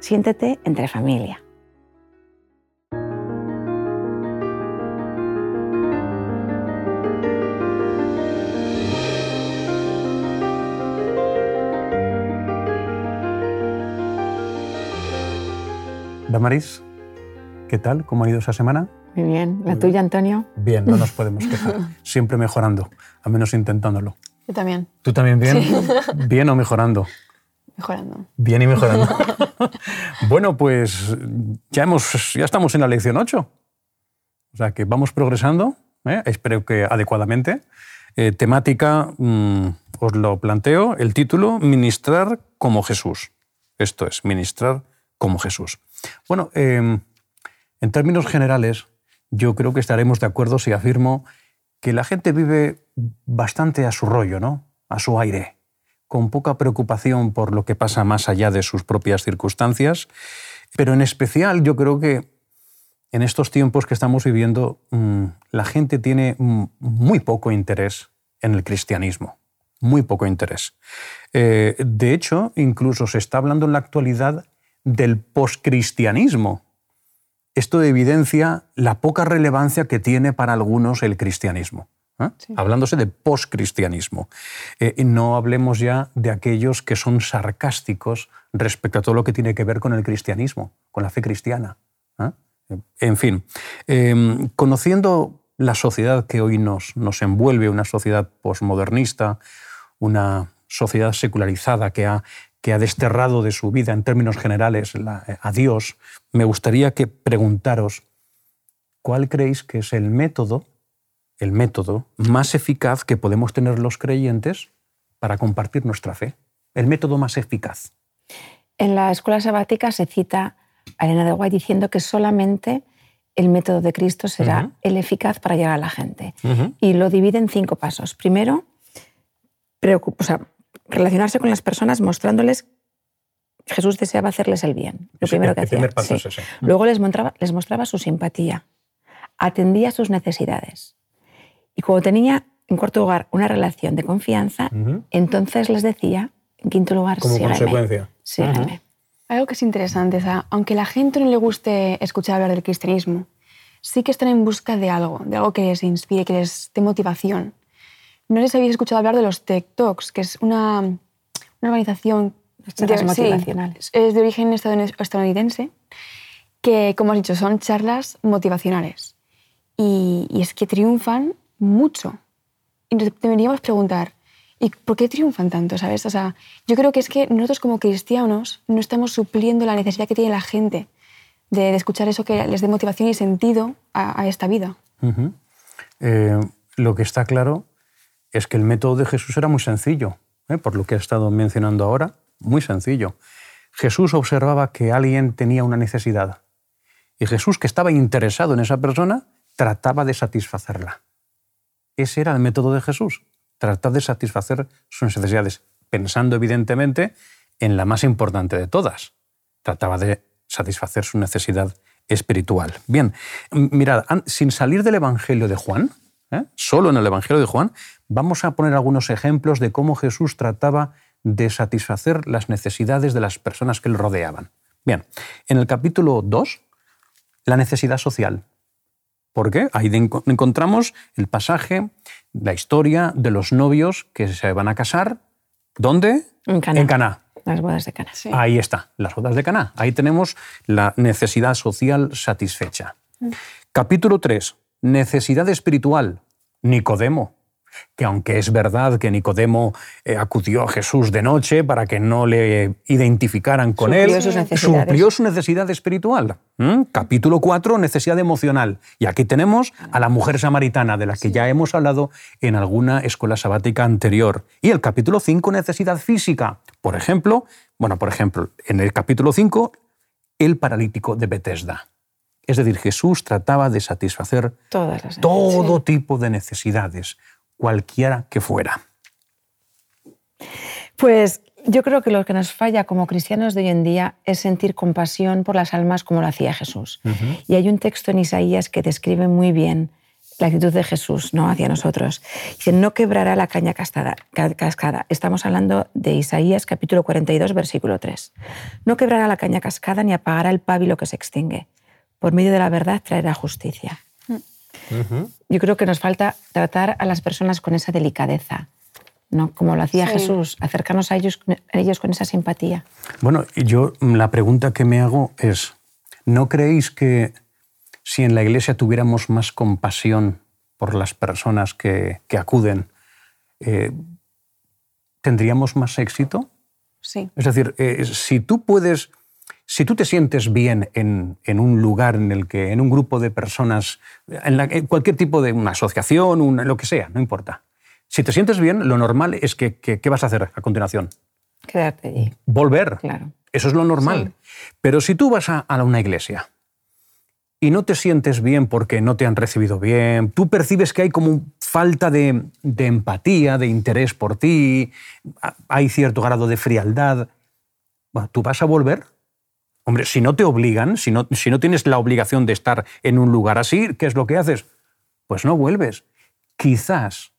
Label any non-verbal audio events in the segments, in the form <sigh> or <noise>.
Siéntete entre familia. Damaris, ¿qué tal? ¿Cómo ha ido esa semana? Muy bien. ¿La tuya, Antonio? Bien, no nos podemos <laughs> quejar. Siempre mejorando, al menos intentándolo. Yo también. ¿Tú también bien? ¿Bien o mejorando? Mejorando. Bien y mejorando. <laughs> bueno, pues ya, hemos, ya estamos en la lección 8. O sea que vamos progresando, ¿eh? espero que adecuadamente. Eh, temática, mm, os lo planteo, el título, Ministrar como Jesús. Esto es, ministrar como Jesús. Bueno, em, en términos generales, yo creo que estaremos de acuerdo si afirmo que la gente vive bastante a su rollo, ¿no? A su aire con poca preocupación por lo que pasa más allá de sus propias circunstancias, pero en especial yo creo que en estos tiempos que estamos viviendo mm, la gente tiene muy poco interés en el cristianismo, muy poco interés. Eh, de hecho, incluso se está hablando en la actualidad del poscristianismo. Esto evidencia la poca relevancia que tiene para algunos el cristianismo. ¿Eh? hablándose de postcristianismo. Eh, no hablemos ya de aquellos que son sarcásticos respecto a todo lo que tiene que ver con el cristianismo, con la fe cristiana. ¿eh? En fin, em, conociendo la sociedad que hoy nos, nos envuelve, una sociedad posmodernista, una sociedad secularizada que ha, que ha desterrado de su vida en términos generales a Dios, me gustaría que preguntaros, ¿cuál creéis que es el método el método más eficaz que podemos tener los creyentes para compartir nuestra fe. El método más eficaz. En la escuela sabática se cita a Elena de Guay diciendo que solamente el método de Cristo será el eficaz para llegar a la gente. Y lo divide en cinco pasos. Primero, relacionarse con las personas mostrándoles Jesús deseaba hacerles el bien. Lo primero que hacía. Luego les mostraba, les mostraba su simpatía, atendía sus necesidades. Y cuando tenía, en cuarto lugar, una relación de confianza, entonces les decía, en quinto lugar, Como consecuencia. sígueme. Algo que es interesante, aunque a la gente no le guste escuchar hablar del cristianismo, sí que están en busca de algo, de algo que les inspire, que les dé motivación. No les habéis escuchado hablar de los Tech Talks, que es una, una organización de, motivacionales. es de origen estadounidense, que, como has dicho, son charlas motivacionales. Y, y es que triunfan mucho. Y nos deberíamos preguntar, ¿y por qué triunfan tanto? ¿sabes? O sea, yo creo que es que nosotros como cristianos no estamos supliendo la necesidad que tiene la gente de, escuchar eso que les dé motivación y sentido a, esta vida. Eh, lo que está claro es que el método de Jesús era muy sencillo, ¿eh? por lo que he estado mencionando ahora, muy sencillo. Jesús observaba que alguien tenía una necesidad y Jesús, que estaba interesado en esa persona, trataba de satisfacerla. Ese era el método de Jesús, tratar de satisfacer sus necesidades, pensando evidentemente en la más importante de todas. Trataba de satisfacer su necesidad espiritual. Bien, mirad, sin salir del Evangelio de Juan, ¿eh? solo en el Evangelio de Juan, vamos a poner algunos ejemplos de cómo Jesús trataba de satisfacer las necesidades de las personas que le rodeaban. Bien, en el capítulo 2, la necesidad social. ¿Por qué? Ahí encontramos el pasaje, la historia de los novios que se van a casar. ¿Dónde? En Caná. En Caná. Las bodas de Caná. Ahí está, las bodas de Caná. Ahí tenemos la necesidad social satisfecha. Mm. Capítulo 3. Necesidad espiritual. Nicodemo que aunque es verdad que Nicodemo eh, acudió a Jesús de noche para que no le identificaran con él, suplió su necesidad espiritual. ¿Mm? Capítulo 4, necesidad emocional. Y aquí tenemos a la mujer samaritana, de la que ya hemos hablado en alguna escuela sabática anterior. Y el capítulo 5, necesidad física. Por ejemplo, bueno, por ejemplo, en el capítulo 5, el paralítico de Bethesda. Es decir, Jesús trataba de satisfacer Todas las todo tipo de necesidades, cualquiera que fuera. Pues yo creo que lo que nos falla como cristianos de hoy en día es sentir compasión por las almas como lo hacía Jesús. Y hay un texto en Isaías que describe muy bien la actitud de Jesús ¿no? hacia nosotros. Dice, no quebrará la caña cascada. cascada. Estamos hablando de Isaías capítulo 42, versículo 3. No quebrará la caña cascada ni apagará el pábilo que se extingue. Por medio de la verdad traerá justicia. Yo creo que nos falta tratar a las personas con esa delicadeza, ¿no? como lo hacía Sí. Jesús, acercarnos a ellos, a ellos con esa simpatía. Bueno, yo la pregunta que me hago es, ¿no creéis que si en la iglesia tuviéramos más compasión por las personas que, que acuden, eh, tendríamos más éxito? Sí. Es decir, eh, si tú puedes, si tú te sientes bien en, en un lugar en el que, en un grupo de personas, en, la- en cualquier tipo de una asociación, una- lo que sea, no importa. Si te sientes bien, lo normal es que, que- ¿qué vas a hacer a continuación? Quedarte allí, Volver. claro. Eso es lo normal. Pero si tú vas a, a una iglesia y no te sientes bien porque no te han recibido bien, tú percibes que hay como falta de, de empatía, de interés por ti, hay cierto grado de frialdad, bueno, ¿tú vas a volver? Hombre, si no te obligan, si no, si no tienes la obligación de estar en un lugar así, ¿qué es lo que haces? Pues no vuelves. Quizás,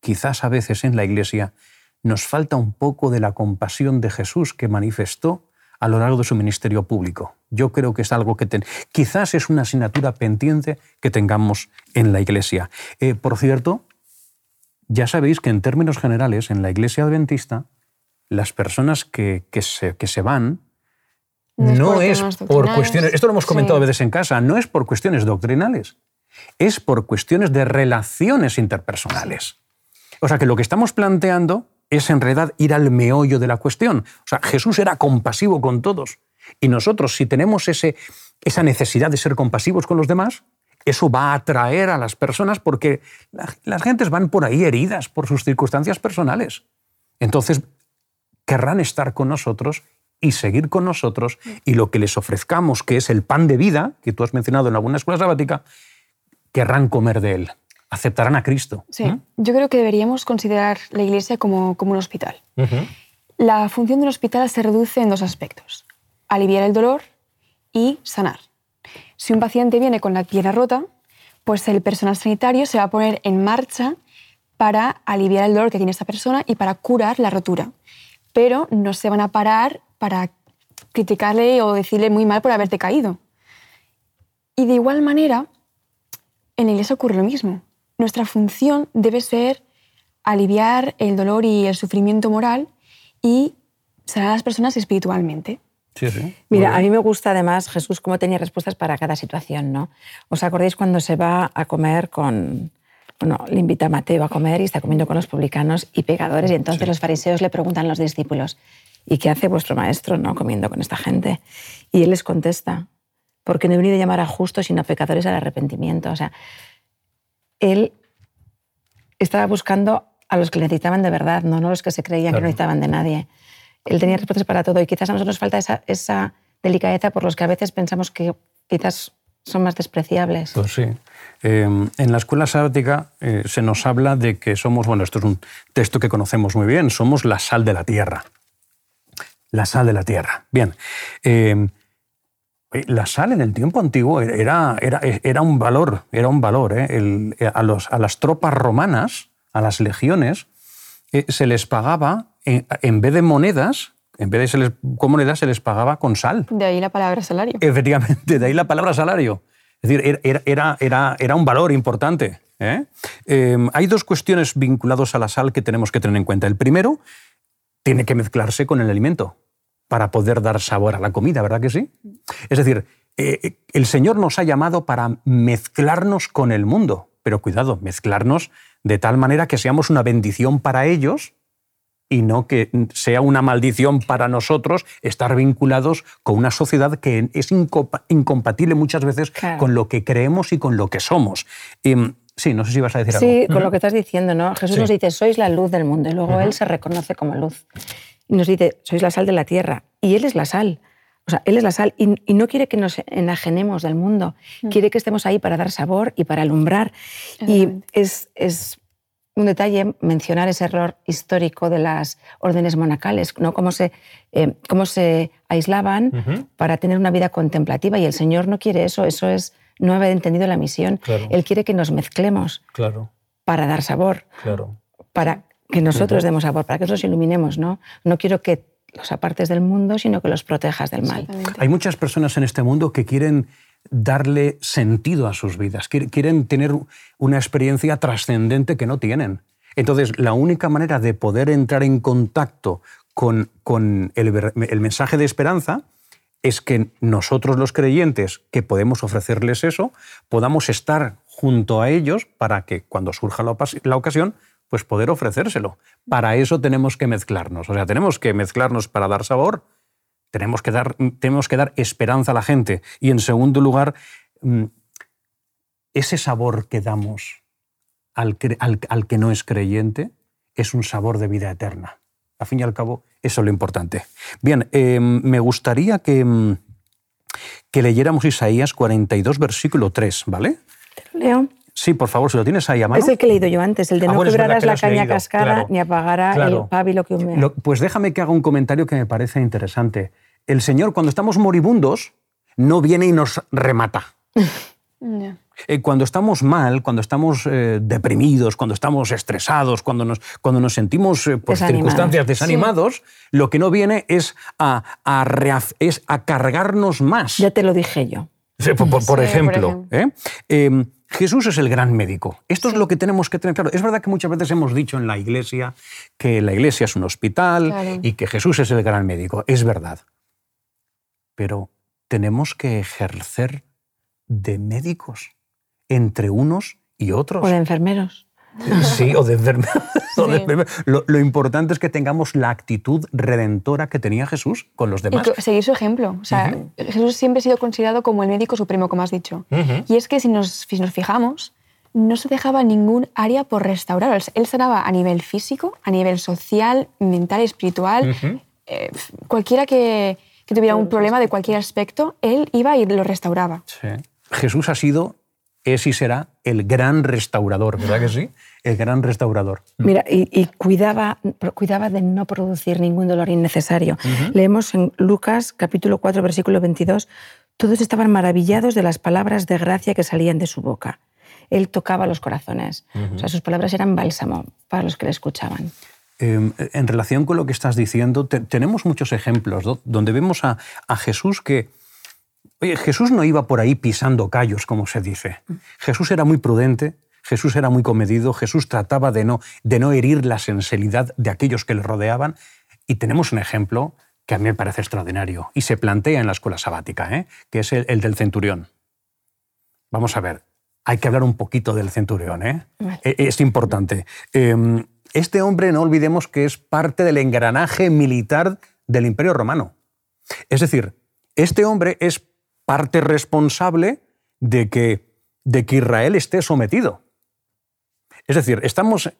quizás a veces en la iglesia nos falta un poco de la compasión de Jesús que manifestó a lo largo de su ministerio público. Yo creo que es algo que ten- quizás es una asignatura pendiente que tengamos en la iglesia. Eh, por cierto, ya sabéis que en términos generales en la iglesia adventista las personas que, que se, que se van No es por es cuestiones, esto lo hemos comentado Sí. a veces en casa, no es por cuestiones doctrinales, es por cuestiones de relaciones interpersonales. O sea que lo que estamos planteando es en realidad ir al meollo de la cuestión. O sea, Jesús era compasivo con todos. Y nosotros, si tenemos ese, esa necesidad de ser compasivos con los demás, eso va a atraer a las personas porque la- las gentes van por ahí heridas por sus circunstancias personales. Entonces, querrán estar con nosotros y seguir con nosotros y lo que les ofrezcamos, que es el pan de vida, que tú has mencionado en alguna escuela sabática, querrán comer de él, aceptarán a Cristo. Sí. Yo creo que deberíamos considerar la iglesia como, como un hospital. La función del hospital se reduce en dos aspectos. Aliviar el dolor y sanar. Si un paciente viene con la pierna rota, pues el personal sanitario se va a poner en marcha para aliviar el dolor que tiene esta persona y para curar la rotura. Pero no se van a parar para criticarle o decirle muy mal por haberte caído. Y de igual manera, en la iglesia ocurre lo mismo. Nuestra función debe ser aliviar el dolor y el sufrimiento moral y sanar a las personas espiritualmente. Sí, sí. Mira, a mí me gusta además Jesús cómo tenía respuestas para cada situación, ¿no? ¿Os acordáis cuando se va a comer con... Bueno, le invita a Mateo a comer y está comiendo con los publicanos y pecadores y entonces los fariseos le preguntan a los discípulos, ¿y qué hace vuestro maestro, no, comiendo con esta gente? Y él les contesta, porque no he venido a llamar a justos sino a pecadores al arrepentimiento. O sea, él estaba buscando a los que le necesitaban de verdad, no, no los que se creían que no necesitaban de nadie. Él tenía respuestas para todo y quizás a nosotros nos falta esa, esa delicadeza por los que a veces pensamos que quizás son más despreciables. Pues sí. Eh, en la escuela sabática eh, se nos habla de que somos, bueno, esto es un texto que conocemos muy bien, somos la sal de la tierra. La sal de la tierra. Bien. Eh, la sal en el tiempo antiguo era, era, era un valor, era un valor. ¿eh? El- a, los, a las tropas romanas, a las legiones, eh, se les pagaba, en, en vez de monedas, en vez de se les, con monedas, se les pagaba con sal. De ahí la palabra salario. Efectivamente, de ahí la palabra salario. Es decir, era, era, era, era un valor importante. ¿eh? Eh, hay dos cuestiones vinculadas a la sal que tenemos que tener en cuenta. El primero, tiene que mezclarse con el alimento para poder dar sabor a la comida, ¿verdad que sí? Es decir, eh, el Señor nos ha llamado para mezclarnos con el mundo, pero cuidado, mezclarnos de tal manera que seamos una bendición para ellos y no que sea una maldición para nosotros estar vinculados con una sociedad que es incompa- incompatible muchas veces Claro. con lo que creemos y con lo que somos. Em, sí, no sé si vas a decir algo. Sí, con lo que estás diciendo, ¿no? Jesús Sí. nos dice, sois la luz del mundo, y luego Él se reconoce como luz. Y nos dice, sois la sal de la tierra, y Él es la sal. O sea, Él es la sal y, y no quiere que nos enajenemos del mundo, Mm. quiere que estemos ahí para dar sabor y para alumbrar. Y es, es un detalle mencionar ese error histórico de las órdenes monacales, ¿no? cómo, se, eh, cómo se aislaban para tener una vida contemplativa. Y el Señor no quiere eso, eso es no haber entendido la misión. Claro. Él quiere que nos mezclemos Claro, para dar sabor, claro. para que nosotros demos sabor, para que nos iluminemos. ¿no? no quiero que los apartes del mundo, sino que los protejas del mal. Hay muchas personas en este mundo que quieren darle sentido a sus vidas, quiere- quieren tener una experiencia trascendente que no tienen. Entonces, la única manera de poder entrar en contacto con, con el, el mensaje de esperanza es que nosotros los creyentes que podemos ofrecerles eso, podamos estar junto a ellos para que cuando surja la ocasión, pues poder ofrecérselo. Para eso tenemos que mezclarnos. O sea, tenemos que mezclarnos para dar sabor, tenemos que dar, tenemos que dar esperanza a la gente. Y en segundo lugar, mm, ese sabor que damos al, al- al que no es creyente es un sabor de vida eterna. A fin y al cabo, eso es lo importante. Bien, eh, me gustaría que, mm, que leyéramos Isaías 42, versículo 3, ¿vale? Leo. Sí, por favor, si lo tienes ahí a mano. Es el que he leído yo antes, el de Ah, no bueno, quebrarás que la caña leído, cascada claro. ni apagará Claro. el pábilo que humea. Lo- pues déjame que haga un comentario que me parece interesante. El Señor, cuando estamos moribundos, no viene y nos remata. <laughs> Eh, cuando estamos mal, cuando estamos eh, deprimidos, cuando estamos estresados, cuando nos, cuando nos sentimos eh, por Desanimados. circunstancias desanimados, lo que no viene es a, a reaf- es a cargarnos más. Ya te lo dije yo. Por, por- por Sí, por ejemplo, ¿eh? Eh, Jesús es el gran médico. Esto es lo que tenemos que tener claro. Es verdad que muchas veces hemos dicho en la iglesia que la iglesia es un hospital Claro. y que Jesús es el gran médico. Es verdad. Pero tenemos que ejercer de médicos entre unos y otros. O de enfermeros. Sí, o de enferme- <laughs> o de Sí. enferme- Lo, lo importante es que tengamos la actitud redentora que tenía Jesús con los Y demás. co- seguir su ejemplo. O sea, Jesús siempre ha sido considerado como el médico supremo, como has dicho. Y es que si nos, si nos fijamos, no se dejaba ningún área por restaurar. Él- sanaba a nivel físico, a nivel social, mental, espiritual. Eh, cualquiera que, que tuviera un problema de cualquier aspecto, él iba y lo restauraba. Sí. Jesús ha sido, es y será el gran restaurador, ¿verdad que sí? El gran restaurador. Mira, y, y cuidaba, cuidaba de no producir ningún dolor innecesario. Leemos en Lucas capítulo 4, versículo 22, todos estaban maravillados de las palabras de gracia que salían de su boca. Él tocaba los corazones. O sea, sus palabras eran bálsamo para los que le escuchaban. Eh, en relación con lo que estás diciendo, te- tenemos muchos ejemplos ¿no? donde vemos a, a Jesús que... Oye, Jesús no iba por ahí pisando callos, como se dice. Jesús era muy prudente, Jesús era muy comedido, Jesús trataba de no, de no herir la sensibilidad de aquellos que le rodeaban. Y tenemos un ejemplo que a mí me parece extraordinario y se plantea en la escuela sabática, ¿eh? que es el, el del centurión. Vamos a ver, hay que hablar un poquito del centurión, ¿eh? Vale. Eh, Es importante. Eh, Este hombre, no olvidemos que es parte del engranaje militar del Imperio Romano. Es decir, este hombre es parte responsable de que, de que Israel esté sometido. Es decir, estamos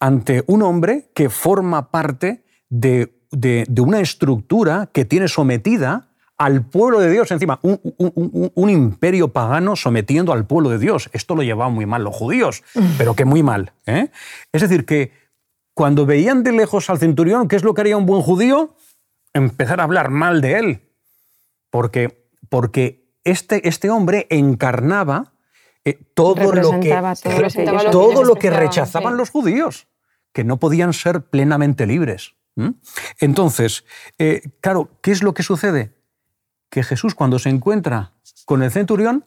ante un hombre que forma parte de, de- de una estructura que tiene sometida al pueblo de Dios encima, un, un- un- un imperio pagano sometiendo al pueblo de Dios. Esto lo llevaban muy mal los judíos, <laughs> pero que muy mal. ¿eh? Es decir, que cuando veían de lejos al centurión, ¿qué es lo que haría un buen judío? Empezar a hablar mal de él. Porque, porque este, este hombre encarnaba eh, todo lo que, todo lo que ellos- todo lo rechazaban sí. los judíos, que no podían ser plenamente libres. Entonces, eh, claro, ¿qué es lo que sucede? Que Jesús cuando se encuentra con el centurión,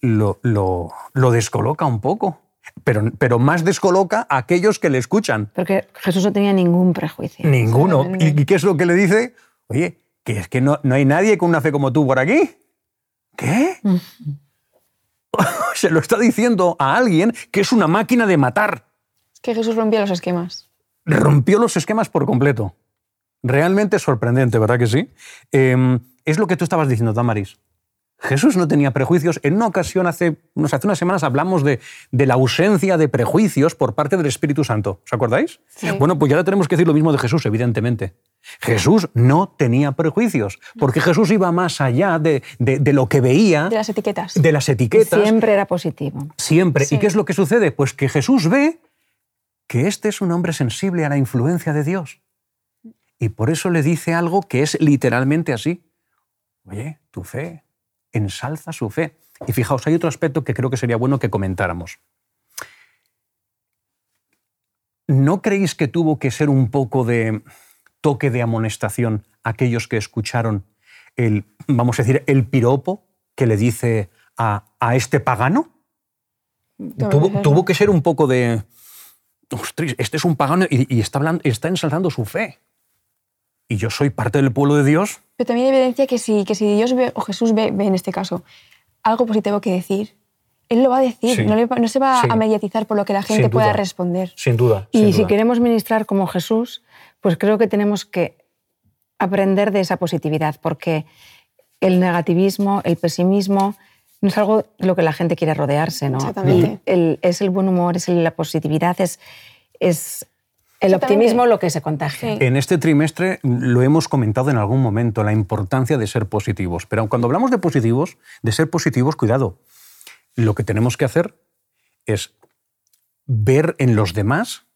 lo, lo- lo descoloca un poco, pero, pero más descoloca a aquellos que le escuchan. Porque Jesús no tenía ningún prejuicio. Ninguno. ¿Y y qué es lo que le dice? Oye, que es que no, no hay nadie con una fe como tú por aquí. ¿Qué? <laughs> Se lo está diciendo a alguien que es una máquina de matar. Es que Jesús rompía los esquemas. Rompió los esquemas por completo. Realmente sorprendente, ¿verdad que sí? Eh, es lo que tú estabas diciendo, Damaris. Jesús no tenía prejuicios. En una ocasión, hace, hace unas semanas, hablamos de, de, la ausencia de prejuicios por parte del Espíritu Santo. ¿Os acordáis? Sí. Bueno, pues ya tenemos que decir lo mismo de Jesús, evidentemente. Jesús no tenía prejuicios, porque Jesús iba más allá de, de, de lo que veía. De las etiquetas. De las etiquetas. Siempre era positivo. Siempre. Sí. ¿Y qué es lo que sucede? Pues que Jesús ve que este es un hombre sensible a la influencia de Dios. Y por eso le dice algo que es literalmente así. Oye, tu fe, ensalza su fe. Y fijaos, hay otro aspecto que creo que sería bueno que comentáramos. ¿No creéis que tuvo que ser un poco de toque de amonestación aquellos que escucharon el, vamos a decir, el piropo que le dice a, a este pagano? Tuvo, tuvo, que ser un poco de. Ostras, este es un pagano y, y está, hablando, está ensalzando su fe. Y yo soy parte del pueblo de Dios. Pero también evidencia que si, que si Dios ve, o Jesús ve, ve, en este caso algo positivo que decir, Él lo va a decir. Sí. No, le, no, se va Sí. a mediatizar por lo que la gente pueda responder. Sin duda. Y sin si duda. queremos ministrar como Jesús, pues creo que tenemos que aprender de esa positividad, porque el negativismo, el pesimismo, no es algo de lo que la gente quiere rodearse, ¿no? Exactamente. El- es el buen humor, es la positividad, es, es el optimismo lo que se contagia. Sí. En este trimestre lo hemos comentado en algún momento, la importancia de ser positivos. Pero cuando hablamos de positivos, de ser positivos, cuidado. Lo que tenemos que hacer es ver en los demás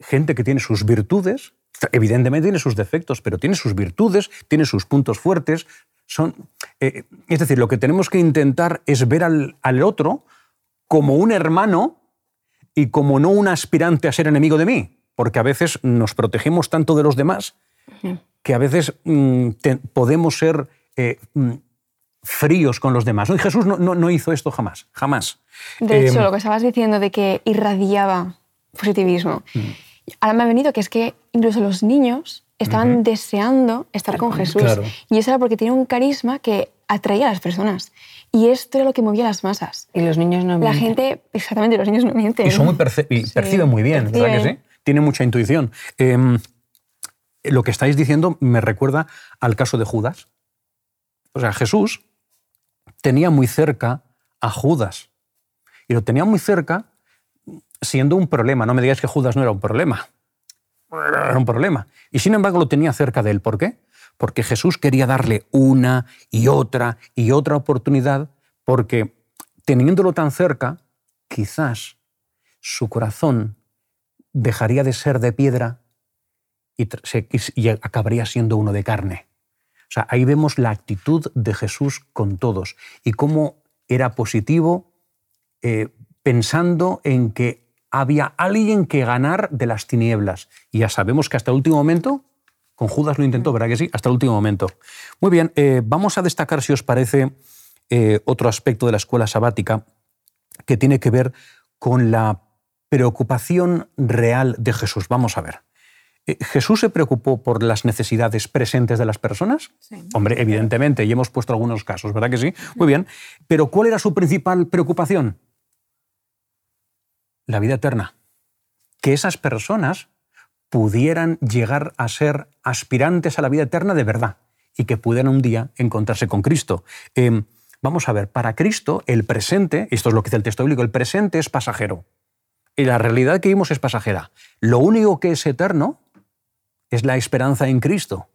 gente que tiene sus virtudes, evidentemente tiene sus defectos, pero tiene sus virtudes, tiene sus puntos fuertes. Son, eh, es decir, lo que tenemos que intentar es ver al, al otro como un hermano y como no un aspirante a ser enemigo de mí, porque a veces nos protegemos tanto de los demás que a veces mm, te- podemos ser eh, mm, fríos con los demás. ¿no? Y Jesús no, no- no hizo esto jamás, jamás. De Eh, hecho, lo que estabas diciendo de que irradiaba positivismo, Mm. ahora me ha venido que es que incluso los niños estaban deseando estar con Jesús. Claro. Y eso era porque tiene un carisma que atraía a las personas. Y esto era lo que movía a las masas. Y los niños no La mienten. gente, exactamente, los niños no mienten. Y, son muy perce- y Sí, perciben muy bien, ¿verdad que sí? Tienen mucha intuición. Em, lo que estáis diciendo me recuerda al caso de Judas. O sea, Jesús tenía muy cerca a Judas. Y lo tenía muy cerca siendo un problema. No me digáis que Judas no era un problema. Era un problema. Y sin embargo lo tenía cerca de él. ¿Por qué? Porque Jesús quería darle una y otra y otra oportunidad, porque teniéndolo tan cerca, quizás su corazón dejaría de ser de piedra y, tr- se- y acabaría siendo uno de carne. O sea, ahí vemos la actitud de Jesús con todos y cómo era positivo eh, pensando en que había alguien que ganar de las tinieblas. Y ya sabemos que hasta el último momento, con Judas lo intentó, ¿verdad que sí? Hasta el último momento. Muy bien, eh, vamos a destacar, si os parece, eh, otro aspecto de la escuela sabática que tiene que ver con la preocupación real de Jesús. Vamos a ver. Eh, ¿Jesús se preocupó por las necesidades presentes de las personas? Hombre, evidentemente, y hemos puesto algunos casos, ¿verdad que sí? Muy bien. Pero ¿cuál era su principal preocupación? La vida eterna. Que esas personas pudieran llegar a ser aspirantes a la vida eterna de verdad y que pudieran un día encontrarse con Cristo. Eh, vamos a ver, para Cristo el presente, esto es lo que dice el texto bíblico, el presente es pasajero. Y la realidad que vimos es pasajera. Lo único que es eterno es la esperanza en Cristo.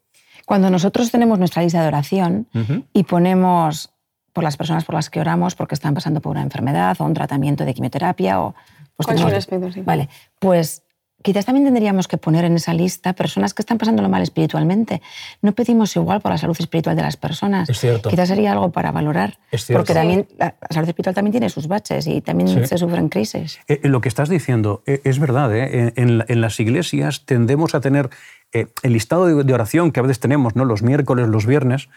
Cuando nosotros tenemos nuestra lista de oración y ponemos por las personas por las que oramos porque están pasando por una enfermedad o un tratamiento de quimioterapia o pues tenemos- aspecto, sí. Vale, pues quizás también tendríamos que poner en esa lista personas que están pasándolo mal espiritualmente. No pedimos igual por la salud espiritual de las personas. Es cierto. Quizás sería algo para valorar. Es cierto. Porque también la salud espiritual también tiene sus baches y también Sí. se sufren crisis. Eh, eh, lo que estás diciendo eh, es verdad. ¿eh? En, en la- en las iglesias tendemos a tener eh, el listado de, oración que a veces tenemos, ¿no? los miércoles, los viernes.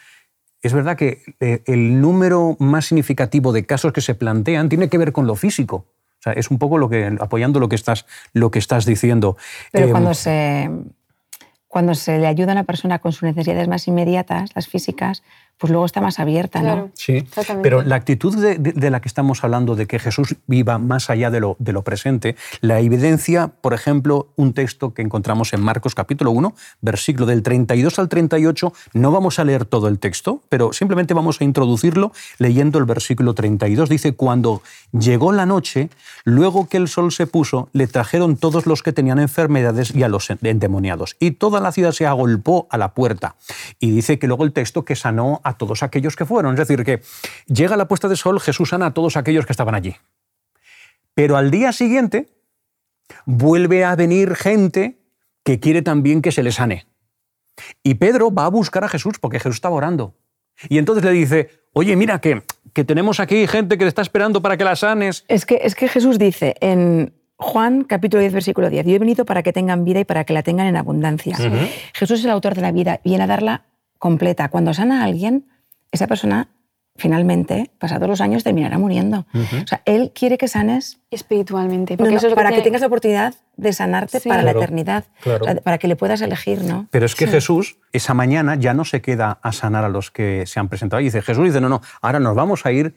Es verdad que el número más significativo de casos que se plantean tiene que ver con lo físico. O sea, es un poco lo que, apoyando lo que estás, lo que estás diciendo. Pero Eh, cuando, se, cuando se le ayuda a una persona con sus necesidades más inmediatas, las físicas, pues luego está más abierta, ¿no? Sí, pero la actitud de, de- de la que estamos hablando, de que Jesús viva más allá de lo, de lo presente, la evidencia, por ejemplo, un texto que encontramos en Marcos capítulo 1, versículo del 32 al 38, no vamos a leer todo el texto, pero simplemente vamos a introducirlo leyendo el versículo 32. Dice, cuando llegó la noche, luego que el sol se puso, le trajeron todos los que tenían enfermedades y a los endemoniados, y toda la ciudad se agolpó a la puerta. Y dice que luego el texto que sanó a todos aquellos que fueron. Es decir, que llega la puesta de sol, Jesús sana a todos aquellos que estaban allí. Pero al día siguiente vuelve a venir gente que quiere también que se le sane. Y Pedro va a buscar a Jesús porque Jesús estaba orando. Y entonces le dice, oye, mira que, que tenemos aquí gente que te está esperando para que la sanes. Es que, es que Jesús dice en Juan capítulo 10, versículo 10, yo he venido para que tengan vida y para que la tengan en abundancia. Jesús es el autor de la vida, viene a darla completa. Cuando sana a alguien, esa persona finalmente, pasados los años, terminará muriendo. O sea, Él quiere que sanes Espiritualmente. no, Porque no, eso es lo para que, tiene- tengas la oportunidad de sanarte Sí. para Claro, la eternidad, claro. O sea, para que le puedas elegir, ¿no? Pero es que Jesús, esa mañana, ya no se queda a sanar a los que se han presentado. Y dice, Jesús dice, no, no, ahora nos vamos a ir,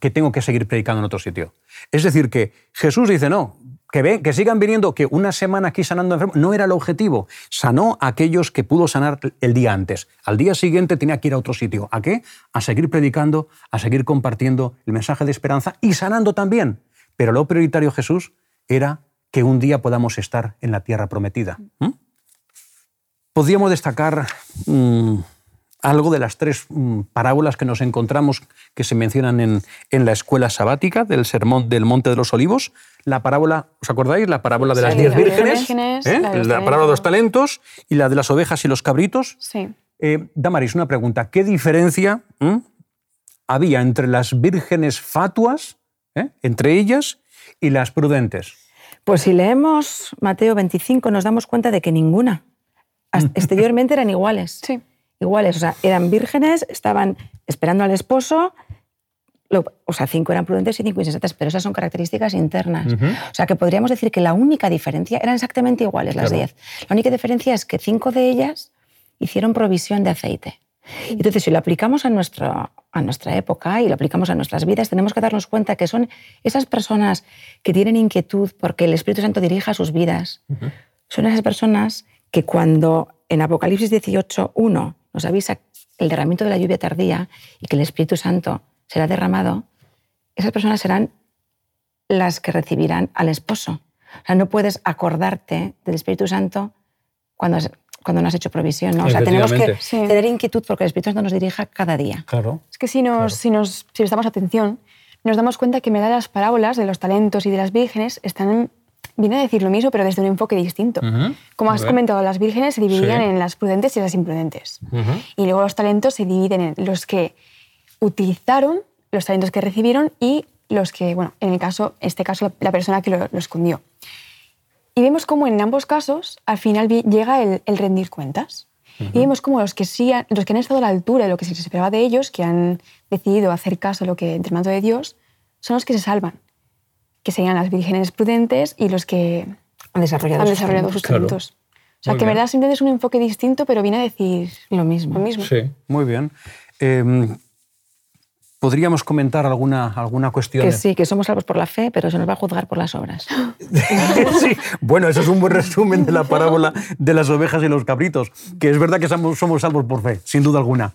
que tengo que seguir predicando en otro sitio. Es decir, que Jesús dice, no, que, ve, que sigan viniendo, que una semana aquí sanando enfermos, no era el objetivo. Sanó a aquellos que pudo sanar el día antes. Al día siguiente tenía que ir a otro sitio. ¿A qué? A seguir predicando, a seguir compartiendo el mensaje de esperanza y sanando también. Pero lo prioritario, Jesús, era que un día podamos estar en la tierra prometida. ¿Mm? Podríamos destacar mm, algo de las tres mm, parábolas que nos encontramos que se mencionan en, en la escuela sabática del Sermón del Monte de los Olivos. La parábola, ¿os acordáis? La parábola de las Sí, diez la vírgenes, vírgenes, ¿eh? la la parábola de los talentos y la de las ovejas y los cabritos. Sí. Eh, Damaris, una pregunta. ¿Qué diferencia mm, había entre las vírgenes fatuas, eh, entre ellas, y las prudentes? Pues si leemos Mateo 25 nos damos cuenta de que ninguna. <laughs> Exteriormente eran iguales. Sí. Iguales, o sea, eran vírgenes, estaban esperando al esposo, lo- o sea, cinco eran prudentes y cinco insensatas, pero esas son características internas. O sea, que podríamos decir que la única diferencia, eran exactamente iguales las Claro. diez. La única diferencia es que cinco de ellas hicieron provisión de aceite. Entonces, si lo aplicamos a, nuestro, a nuestra época y lo aplicamos a nuestras vidas, tenemos que darnos cuenta que son esas personas que tienen inquietud porque el Espíritu Santo dirija sus vidas. Son esas personas que cuando en Apocalipsis 18.1 nos avisa el derramamiento de la lluvia tardía y que el Espíritu Santo será derramado, esas personas serán las que recibirán al esposo. O sea, no puedes acordarte del Espíritu Santo cuando, has- cuando no has hecho provisión. ¿no? O sea, tenemos que. Sí. tener inquietud porque el Espíritu Santo nos dirija cada día. Claro. Es que si nos, si nos si prestamos atención, nos damos cuenta que en verdad las parábolas de los talentos y de las vírgenes están, viene a decir lo mismo, pero desde un enfoque distinto. Como has comentado, las vírgenes se dividían Sí. en las prudentes y las imprudentes. Y luego los talentos se dividen en los que utilizaron los talentos que recibieron y los que, bueno, en el caso, este caso, la, la persona que lo, lo escondió. Y vemos cómo en ambos casos al final llega el, el rendir cuentas. Y vemos cómo los que, sí, han- los que han estado a la altura de lo que se esperaba de ellos, que han decidido hacer caso a lo que del de Dios, son los que se salvan, que serían las vírgenes prudentes y los que Han desarrollado, han sus desarrollado talentos. sus Claro. talentos. O sea, Muy que en bien. verdad simplemente es un enfoque distinto, pero viene a decir Lo mismo. lo mismo. Sí, muy bien. Eh, ¿Podríamos comentar alguna, alguna cuestión? Que sí, que somos salvos por la fe, pero se nos va a juzgar por las obras. <laughs> Sí, bueno, eso es un buen resumen de la parábola de las ovejas y los cabritos, que es verdad que somos, somos salvos por fe, sin duda alguna,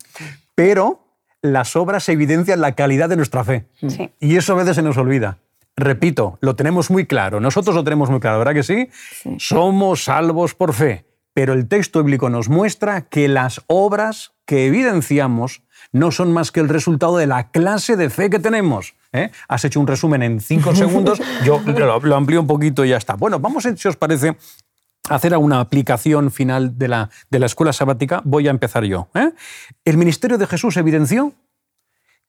pero las obras evidencian la calidad de nuestra fe. Sí. Y eso a veces se nos olvida. Repito, lo tenemos muy claro, nosotros lo tenemos muy claro, ¿verdad que sí? Somos salvos por fe, pero el texto bíblico nos muestra que las obras que evidenciamos no son más que el resultado de la clase de fe que tenemos. ¿eh? Has hecho un resumen en cinco <laughs> segundos, yo lo, lo amplío un poquito y ya está. Bueno, vamos, si os parece, hacer una aplicación final de la, de la escuela sabática. Voy a empezar yo. ¿eh? El ministerio de Jesús evidenció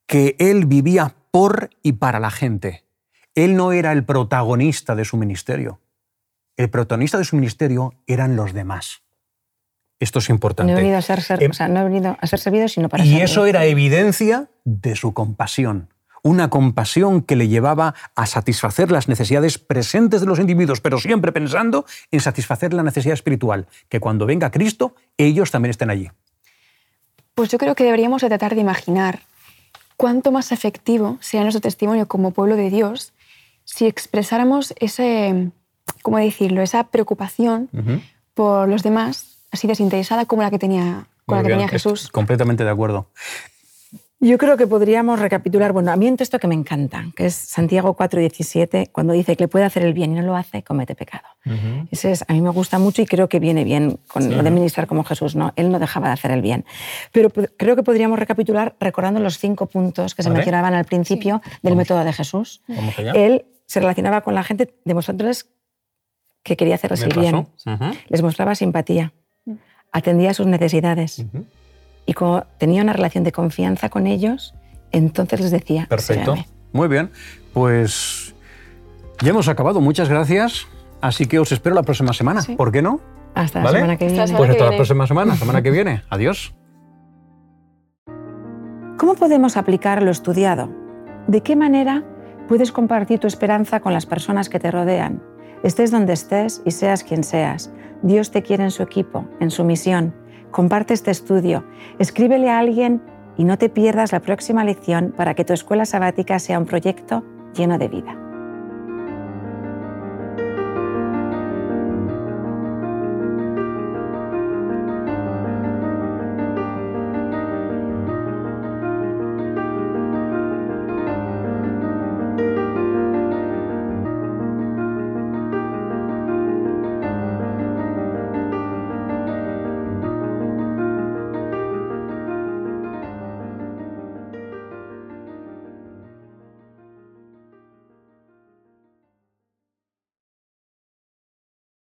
que él vivía por y para la gente. Él no era el protagonista de su ministerio. El protagonista de su ministerio eran los demás. Esto es importante. No he venido a ser, ser- Em- o sea, no he venido a ser servido, sino para y servir. eso era evidencia de su compasión. Una compasión que le llevaba a satisfacer las necesidades presentes de los individuos, pero siempre pensando en satisfacer la necesidad espiritual, que cuando venga Cristo, ellos también estén allí. Pues yo creo que deberíamos de tratar de imaginar cuánto más efectivo sería nuestro testimonio como pueblo de Dios si expresáramos ese, ¿cómo decirlo?, esa preocupación Ujú. por los demás, así desinteresada como la que tenía, con la que bien, tenía es- Jesús. Completamente de acuerdo. Yo creo que podríamos recapitular, bueno, a mí un texto que me encanta, que es Santiago 4:17, cuando dice que le puede hacer el bien y no lo hace, comete pecado. Ese es, a mí me gusta mucho y creo que viene bien con lo de ministrar como Jesús, ¿no? Él no dejaba de hacer el bien. Pero creo que podríamos recapitular recordando los cinco puntos que se Vale. mencionaban al principio del método de Jesús. Vamos allá. Él se relacionaba con la gente demostrándoles que quería hacerles el ¿Me bien. Les mostraba simpatía, atendía sus necesidades y como tenía una relación de confianza con ellos, entonces les decía, Perfecto. Muy bien. Pues ya hemos acabado. Muchas gracias. Así que os espero la próxima semana. Sí. ¿Por qué no? Hasta la semana que viene. semana Pues que hasta la viene. próxima semana, <laughs> semana que viene. Adiós. ¿Cómo podemos aplicar lo estudiado? ¿De qué manera puedes compartir tu esperanza con las personas que te rodean? Estés donde estés y seas quien seas. Dios te quiere en su equipo, en su misión. Comparte este estudio. Escríbele a alguien y no te pierdas la próxima lección para que tu escuela sabática sea un proyecto lleno de vida.